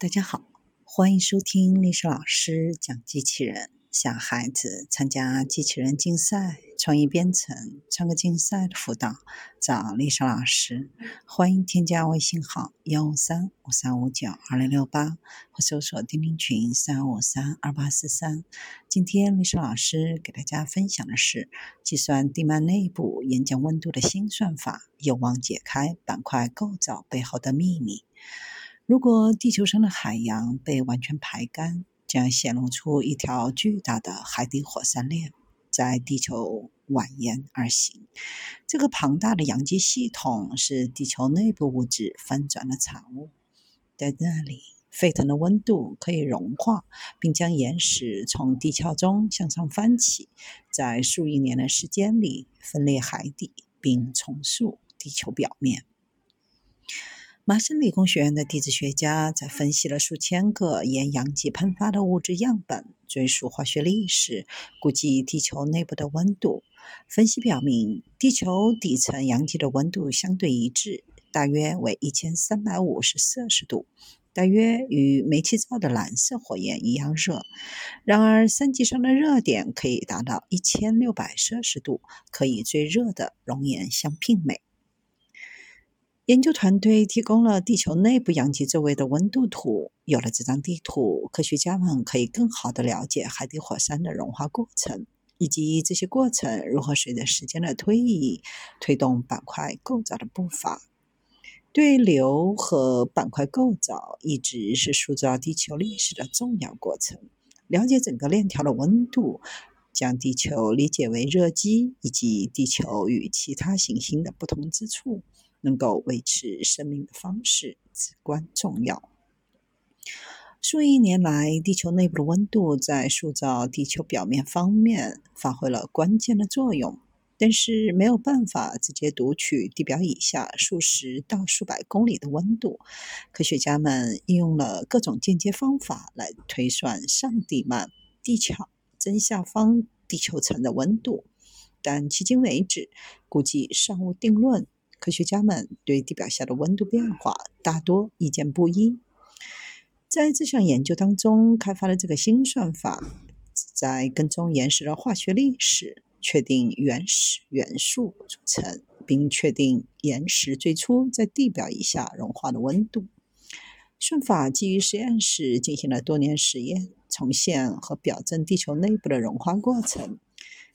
大家好，欢迎收听历史老师讲机器人。想孩子参加机器人竞赛、创意编程、创客竞赛的辅导，找历史老师。欢迎添加微信号幺五三五三五九二零六八，或搜索钉钉群三五三二八四三。今天历史老师给大家分享的是计算地幔内部岩浆温度的新算法，有望解开板块构造背后的秘密。如果地球上的海洋被完全排干，将显露出一条巨大的海底火山链，在地球蜿蜒而行。这个庞大的阳极系统是地球内部物质翻转的产物。在那里，沸腾的温度可以融化，并将岩石从地壳中向上翻起，在数亿年的时间里分裂海底，并重塑地球表面。麻省理工学院的地质学家在分析了数千个沿阳极喷发的物质样本，追溯化学历史，估计地球内部的温度。分析表明，地球底层阳极的温度相对一致，大约为一千三百五十摄氏度，大约与煤气灶的蓝色火焰一样热。然而，三级上的热点可以达到一千六百摄氏度，可以最热的熔岩相媲美。研究团队提供了地球内部阳极周围的温度图。有了这张地图，科学家们可以更好地了解海底火山的融化过程，以及这些过程如何随着时间的推移推动板块构造的步伐。对流和板块构造一直是塑造地球历史的重要过程。了解整个链条的温度，将地球理解为热机，以及地球与其他行星的不同之处。能够维持生命的方式至关重要。数亿年来，地球内部的温度在塑造地球表面方面发挥了关键的作用，但是没有办法直接读取地表以下数十到数百公里的温度。科学家们应用了各种间接方法来推算上地幔、地壳正下方地球层的温度，但迄今为止，估计尚无定论。科学家们对地表下的温度变化大多意见不一。在这项研究当中，开发了这个新算法，在跟踪岩石的化学历史，确定原始元素组成，并确定岩石最初在地表以下融化的温度。算法基于实验室进行了多年实验，重现和表证地球内部的融化过程，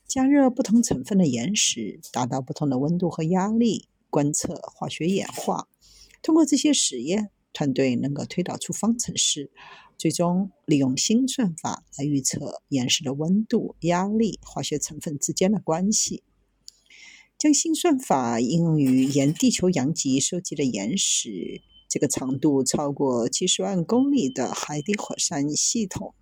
加热不同成分的岩石，达到不同的温度和压力。观测化学演化，通过这些实验，团队能够推导出方程式，最终利用新算法来预测岩石的温度、压力、化学成分之间的关系。将新算法应用于沿地球阳极收集的岩石，这个长度超过七十万公里的海底火山系统。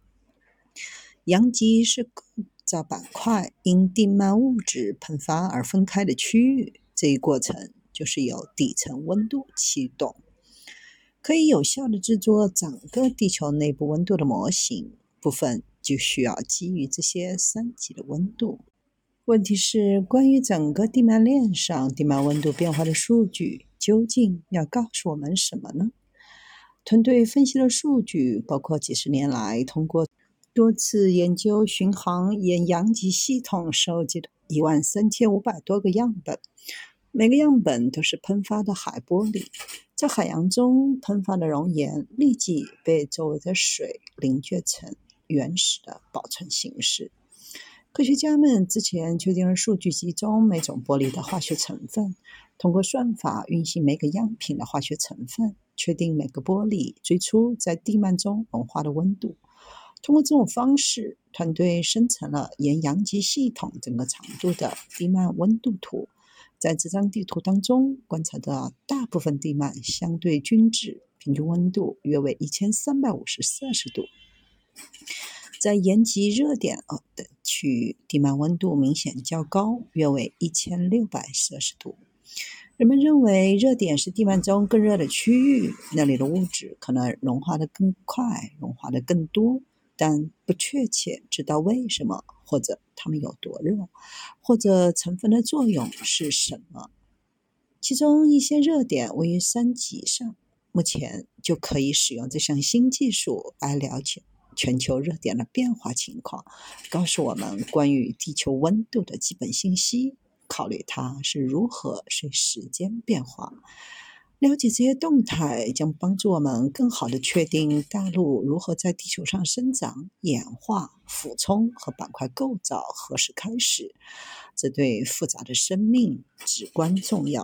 阳极是构造板块因地幔物质喷发而分开的区域，这一过程。就是由底层温度启动，可以有效的制作整个地球内部温度的模型。部分就需要基于这些三级的温度。问题是，关于整个地幔链上地幔温度变化的数据，究竟要告诉我们什么呢？团队分析了数据包括几十年来通过多次研究巡航沿阳极系统收集的一万三千五百多个样本。每个样本都是喷发的海玻璃，在海洋中喷发的熔岩立即被周围的水凝结成原始的保存形式。科学家们之前确定了数据集中每种玻璃的化学成分，通过算法运行每个样品的化学成分，确定每个玻璃最初在地幔中融化的温度。通过这种方式，团队生成了沿阳极系统整个长度的地幔温度图。在这张地图当中，观察到大部分地幔相对均质，平均温度约为一千三百五十摄氏度。在延极热点的区域，地幔温度明显较高，约为一千六百摄氏度。人们认为热点是地幔中更热的区域，那里的物质可能融化的更快，融化的更多。但不确切知道为什么，或者它们有多热，或者成分的作用是什么。其中一些热点位于山脊上，目前就可以使用这项新技术来了解全球热点的变化情况，告诉我们关于地球温度的基本信息，考虑它是如何随时间变化。了解这些动态将帮助我们更好地确定大陆如何在地球上生长、演化、俯冲和板块构造何时开始。这对复杂的生命至关重要。